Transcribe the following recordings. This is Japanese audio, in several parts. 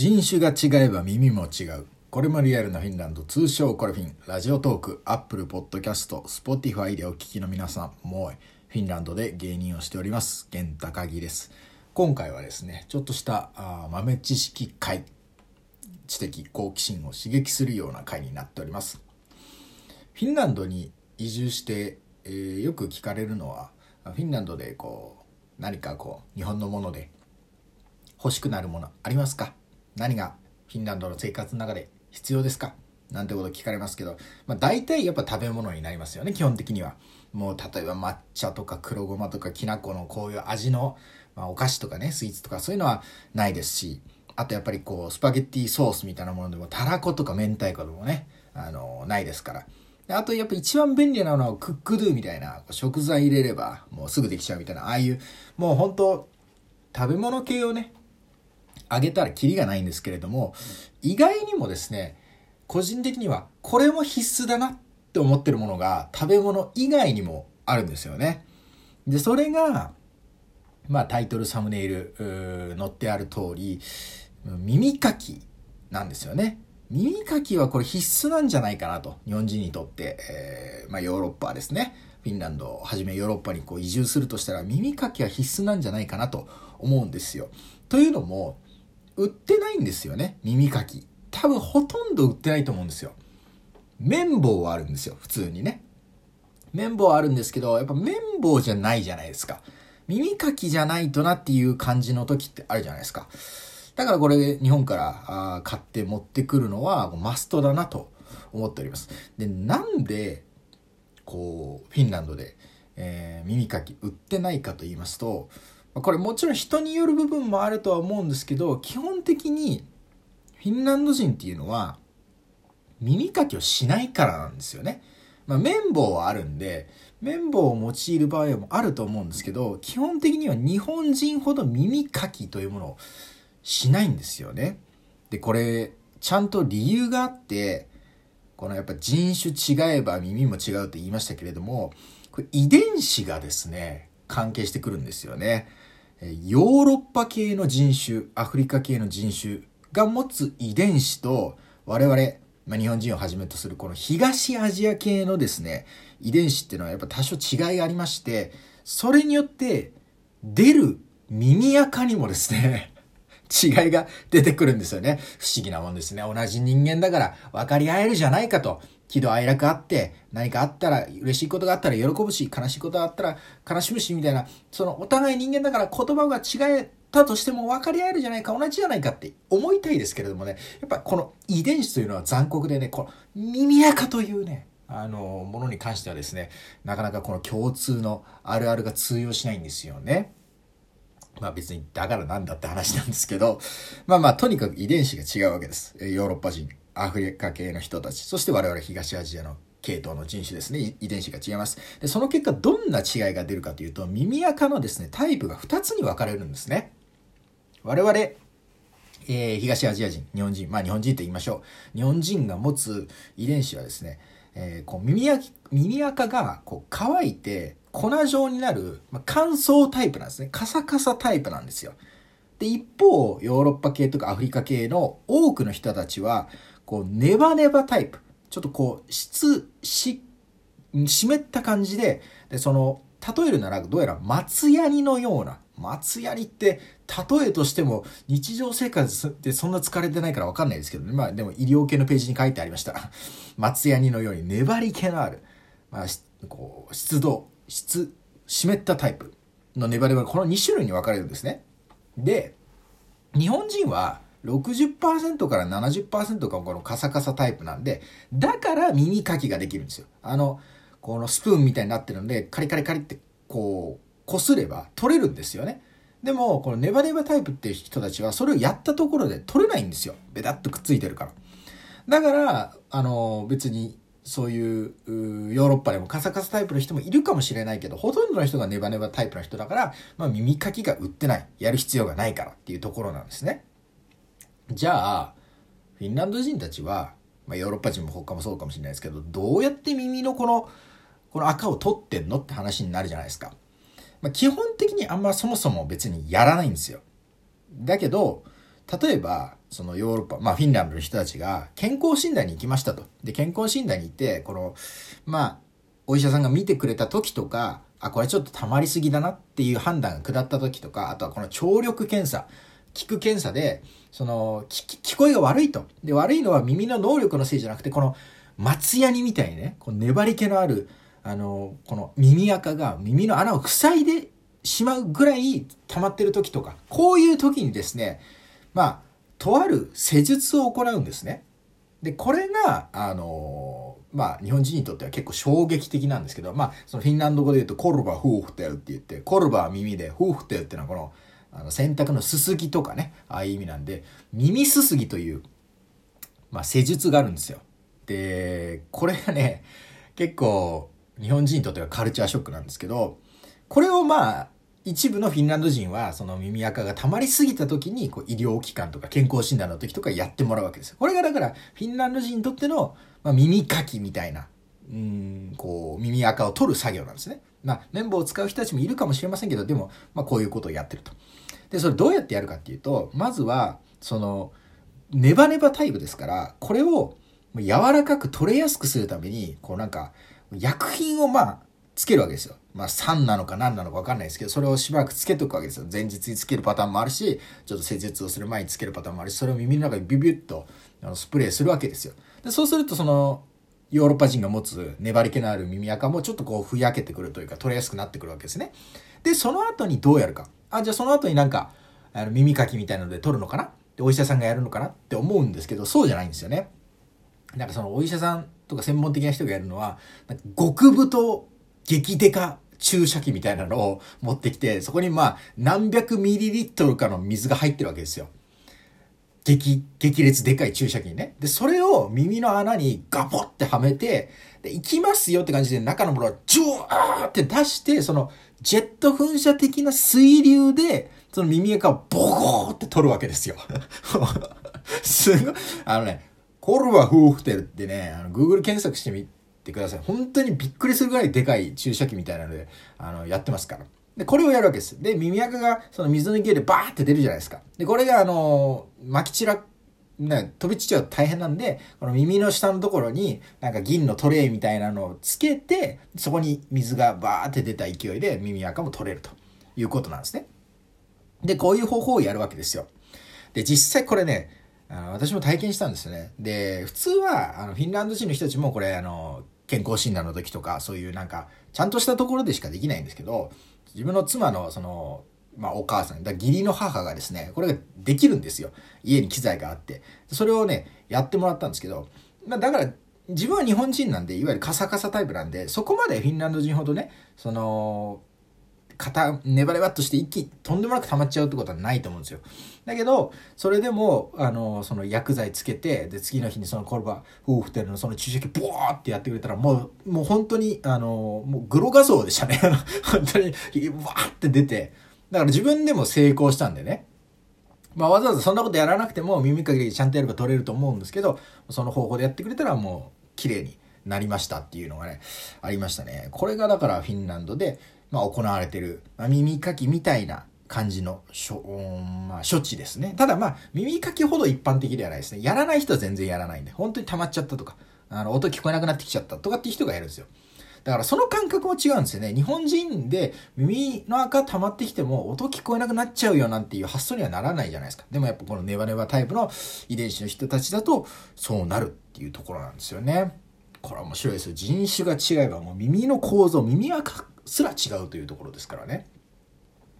人種が違えば耳も違う。これもリアルなフィンランド、通称コレフィン、ラジオトーク、 Apple Podcast、 Spotify でお聞きの皆さん、もうフィンランドで芸人をしております、源高木です。今回はですね、ちょっとしたあ豆知識回、知的好奇心を刺激するような回になっております。フィンランドに移住して、えー、よく聞かれるのは、フィンランドでこう、何かこう、日本のもので欲しくなるものありますか？何がフィンランドの生活の中で必要ですか？なんてこと聞かれますけど、まあ、大体やっぱ食べ物になりますよね基本的には。もう例えば抹茶とか黒ごまとかきな粉のこういう味の、まあ、お菓子とかねスイーツとかそういうのはないですしあとやっぱりこうスパゲッティソースみたいなものでもたらことか明太子でもねあのないですから。あとやっぱ一番便利なのはクックドゥみたいな食材入れればもうすぐできちゃうみたいなああいうもう本当食べ物系をねあげたらキリがないんですけれども、意外にもですね、個人的にはこれも必須だなって思ってるものが食べ物以外にもあるんですよね。で、それが、まあタイトル、サムネイル、載ってある通り、耳かきなんですよね。耳かきはこれ必須なんじゃないかなと。日本人にとって、えー、まあヨーロッパですね。フィンランドをはじめヨーロッパにこう移住するとしたら耳かきは必須なんじゃないかなと思うんですよ。というのも、売ってないんですよね。耳かき。多分ほとんど売ってないと思うんですよ。綿棒はあるんですよ。普通にね。綿棒はあるんですけど、やっぱ綿棒じゃないじゃないですか。耳かきじゃないとなっていう感じの時ってあるじゃないですか。だからこれで日本からあ買って持ってくるのはマストだなと思っております。で、なんで、こう、フィンランドで、えー、耳かき売ってないかと言いますと、これもちろん人による部分もあるとは思うんですけど、基本的にフィンランド人っていうのは耳かきをしないからなんですよね。まあ、綿棒はあるんで、綿棒を用いる場合もあると思うんですけど、基本的には日本人ほど耳かきというものをしないんですよね。で、これ、ちゃんと理由があって、このやっぱ人種違えば耳も違うと言いましたけれども、これ遺伝子がですね、関係してくるんですよね。ヨーロッパ系の人種、アフリカ系の人種が持つ遺伝子と我々、まあ、日本人をはじめとするこの東アジア系のですね、遺伝子っていうのはやっぱ多少違いがありまして、それによって出る耳垢にもですね、違いが出てくるんですよね。不思議なもんですね。同じ人間だから分かり合えるじゃないかと。喜怒哀楽あって、何かあったら、嬉しいことがあったら喜ぶし、悲しいことがあったら悲しむし、みたいな、そのお互い人間だから言葉が違えたとしても分かり合えるじゃないか、同じじゃないかって思いたいですけれどもね、やっぱこの遺伝子というのは残酷でね、この耳垢というね、あの、ものに関してはですね、なかなかこの共通のあるあるが通用しないんですよね。まあ別にだからなんだって話なんですけど、まあまあとにかく遺伝子が違うわけです。ヨーロッパ人、アフリカ系の人たち、そして我々東アジアの系統の人種ですね。遺伝子が違います。で、その結果どんな違いが出るかというと、耳垢のですね、タイプが2つに分かれるんですね。我々、えー、東アジア人、日本人、まあ日本人と言いましょう。日本人が持つ遺伝子はですね、えー、こう耳垢耳垢がこう乾いて粉状になる、まあ、乾燥タイプなんですね。カサカサタイプなんですよ。で、一方、ヨーロッパ系とかアフリカ系の多くの人たちは、こう、ネバネバタイプ。ちょっとこう、質、し、湿った感じで、で、その、例えるなら、どうやら松ヤニのような、松ヤニって、例えとしても、日常生活ってそんな疲れてないからわかんないですけどね。まあ、でも医療系のページに書いてありました。松ヤニのように粘り気のある、まあ、こう、湿度、質、湿ったタイプのネバネバ、この2種類に分かれるんですね。で、日本人は60%から70%がこのカサカサタイプなんで、だから耳かきができるんですよ。あの、このスプーンみたいになってるんで、カリカリカリってこう、擦れば取れるんですよね。でも、このネバネバタイプっていう人たちは、それをやったところで取れないんですよ。ベタッとくっついてるから。だから、あの、別に、そういうヨーロッパでもカサカサタイプの人もいるかもしれないけど、ほとんどの人がネバネバタイプの人だから、まあ耳かきが売ってない。やる必要がないからっていうところなんですね。じゃあ、フィンランド人たちは、まあ、ヨーロッパ人も他もそうかもしれないですけど、どうやって耳のこの、この赤を取ってんのって話になるじゃないですか。まあ、基本的にあんまそもそも別にやらないんですよ。だけど、例えば、そのヨーロッパ、まあフィンランドの人たちが健康診断に行きましたと。で、健康診断に行って、この、まあ、お医者さんが見てくれた時とか、あ、これちょっと溜まりすぎだなっていう判断が下った時とか、あとはこの聴力検査、聞く検査で、その、聞こえが悪いと。で、悪いのは耳の能力のせいじゃなくて、この、松ヤニみたいにね、この粘り気のある、あの、この耳垢が耳の穴を塞いでしまうぐらい溜まってる時とか、こういう時にですね、まあ、とある施術を行うんですね。で、これが、あのまあ、日本人にとっては結構衝撃的なんですけど、まあ、そのフィンランド語で言うと、コルバフーフテルって言って、コルバは耳で、フーフテルってのはこの、あの洗濯のすすぎとかね、ああいう意味なんで、耳すすぎという、まあ、施術があるんですよ。で、これがね、結構、日本人にとってはカルチャーショックなんですけど、これをまあ、一部のフィンランド人は、その耳垢が溜まりすぎた時に、こう、医療機関とか健康診断の時とかやってもらうわけですよ。これがだから、フィンランド人にとっての、まあ、耳かきみたいな、うん、こう、耳垢を取る作業なんですね。まあ、綿棒を使う人たちもいるかもしれませんけど、でも、まあ、こういうことをやってると。で、それどうやってやるかっていうと、まずは、その、ネバネバタイプですから、これを柔らかく取れやすくするために、こうなんか、薬品をまあ、つけるわけですよ。まあ、酸なのか何なのか分かんないですけど、それをしばらくつけておくわけですよ。前日につけるパターンもあるし、ちょっと施術をする前につけるパターンもあるし、それを耳の中にビュビュッとあのスプレーするわけですよ。で、そうするとその、ヨーロッパ人が持つ粘り気のある耳垢もちょっとこうふやけてくるというか取れやすくなってくるわけですね。で、その後にどうやるか。あ、じゃあその後になんか、あの耳かきみたいなので取るのかな？で、お医者さんがやるのかなって思うんですけど、そうじゃないんですよね。なんかそのお医者さんとか専門的な人がやるのは、極太激デカ注射器みたいなのを持ってきて、そこにまあ何百ミリリットルかの水が入ってるわけですよ。激、激烈でかい注射器にね。で、それを耳の穴にガポってはめて、で、行きますよって感じで中のものをジュワーって出して、そのジェット噴射的な水流で、その耳垢をボコーって取るわけですよ。すごい、あのね、コルバフーフテルってね、あの、Google 検索してみてください。本当にびっくりするぐらいでかい注射器みたいなので、あの、やってますから。で、これをやるわけです。で、耳垢がその水の勢いでバーって出るじゃないですか。で、これがあの、撒き散ら、ね、飛び散っちゃうと大変なんで、この耳の下のところに、なんか銀のトレイみたいなのをつけて、そこに水がバーって出た勢いで耳垢も取れるということなんですね。で、こういう方法をやるわけですよ。で、実際これね、あの私も体験したんですよね。で、普通は、あの、フィンランド人の人たちもこれ、あの、健康診断の時とか、そういうなんか、ちゃんとしたところでしかできないんですけど、自分の妻の、その、まあ、お母さん、だ義理の母がですね、これができるんですよ。家に機材があって。それをね、やってもらったんですけど、まあ、だから、自分は日本人なんで、いわゆるカサカサタイプなんで、そこまでフィンランド人ほどね、その、肩、ネバネバっとして一気にとんでもなく溜まっちゃうってことはないと思うんですよ。だけど、それでも、あの、その薬剤つけて、で、次の日にそのコルバ、フーフテルのその注射器、ボーってやってくれたら、もう、もう本当に、あの、もうグロ画像でしたね。本当に、わーって出て、だから自分でも成功したんでね。まあ、わざわざそんなことやらなくても耳かきちゃんとやれば取れると思うんですけど、その方法でやってくれたらもう、綺麗になりましたっていうのがね、ありましたね。これがだからフィンランドで、まあ、行われてる、まあ、耳かきみたいな感じのしょ、まあ、処置ですね。ただまあ、耳かきほど一般的ではないですね。やらない人は全然やらないんで、本当に溜まっちゃったとか、あの、音聞こえなくなってきちゃったとかっていう人がやるんですよ。だからその感覚も違うんですよね。日本人で耳の赤溜まってきても音聞こえなくなっちゃうよなんていう発想にはならないじゃないですか。でもやっぱこのネバネバタイプの遺伝子の人たちだとそうなるっていうところなんですよね。これ面白いですよ。人種が違えばもう耳の構造、耳赤すら違うというところですからね。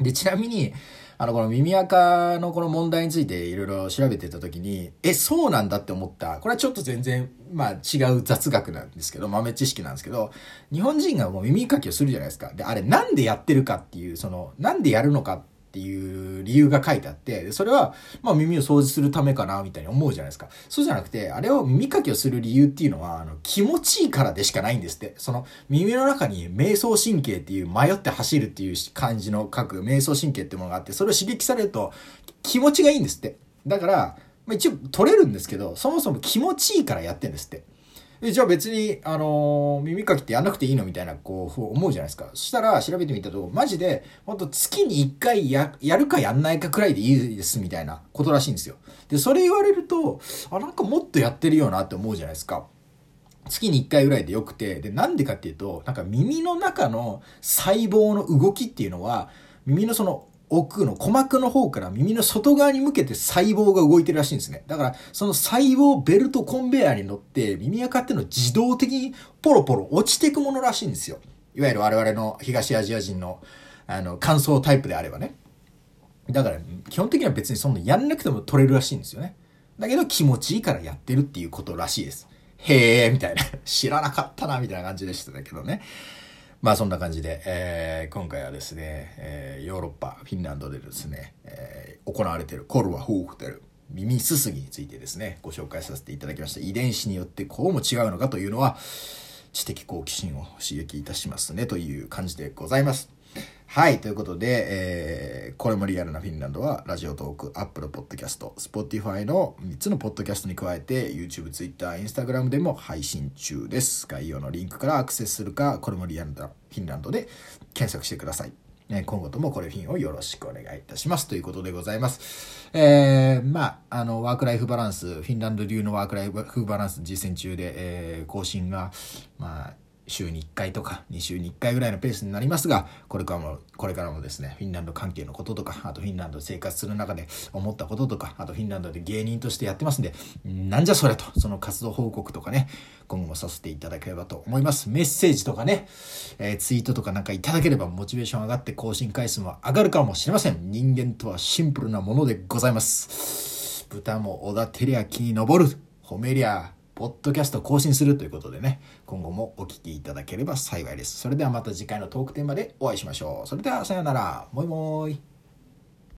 で、ちなみに、あの、この耳垢のこの問題についていろいろ調べてた時に、え、そうなんだって思った。これはちょっと全然、まあ違う雑学なんですけど、豆知識なんですけど、日本人がもう耳かきをするじゃないですか。で、あれなんでやってるかっていう、その、なんでやるのかっていう理由が書いてあって、それは、まあ耳を掃除するためかな、みたいに思うじゃないですか。そうじゃなくて、あれを耳かきをする理由っていうのは、あの、気持ちいいからでしかないんですって。その、耳の中に瞑想神経っていう迷って走るっていう感じの書く瞑想神経ってものがあって、それを刺激されると気持ちがいいんですって。だから、まあ、一応取れるんですけど、そもそも気持ちいいからやってんですって。え、じゃあ別に、あのー耳かきってやんなくていいのみたいな、こう、思うじゃないですか。そしたら、調べてみたと、マジで、ほんと月に1回や、やるかやんないかくらいでいいです、みたいなことらしいんですよ。で、それ言われると、あ、なんかもっとやってるよなって思うじゃないですか。月に1回ぐらいでよくて、で、なんでかっていうと、なんか耳の中の細胞の動きっていうのは、耳のその奥の鼓膜の方から耳の外側に向けて細胞が動いてるらしいんですね。だから、その細胞ベルトコンベヤーに乗って耳垢っていうの自動的にポロポロ落ちていくものらしいんですよ。いわゆる我々の東アジア人のあの乾燥タイプであればね。だから、基本的には別にそんなやんなくても取れるらしいんですよね。だけど気持ちいいからやってるっていうことらしいです。へえ、みたいな。知らなかったな、みたいな感じでしたけどね。まあそんな感じで、えー、今回はですね、えー、ヨーロッパ、フィンランドでですね、えー、行われているコルワ・ホーフテル、耳すすぎについてですね、ご紹介させていただきました。遺伝子によってこうも違うのかというのは、知的好奇心を刺激いたしますね、という感じでございます。はい。ということで、えー、これもリアルなフィンランドは、ラジオトーク、アップルポッドキャスト、Spotify の3つのポッドキャストに加えて、YouTube、Twitter、Instagram でも配信中です。概要のリンクからアクセスするか、これもリアルなフィンランドで検索してください。今後ともこれフィンをよろしくお願いいたします。ということでございます。えー、まあ、あの、ワークライフバランス、フィンランド流のワークライフバランス実践中で、えー、更新が、まあ、週に1回とか2週に1回ぐらいのペースになりますが、これからも、これからもですね、フィンランド関係のこととか、あとフィンランド生活する中で思ったこととか、あとフィンランドで芸人としてやってますんで、なんじゃそれと、その活動報告とかね、今後もさせていただければと思います。メッセージとかね、えー、ツイートとかなんかいただければモチベーション上がって更新回数も上がるかもしれません。人間とはシンプルなものでございます。豚も小田照明に登る。褒めりゃポッドキャスト更新するということでね、今後もお聴きいただければ幸いです。それではまた次回のトークテーマでお会いしましょう。それではさようなら。もいもーい。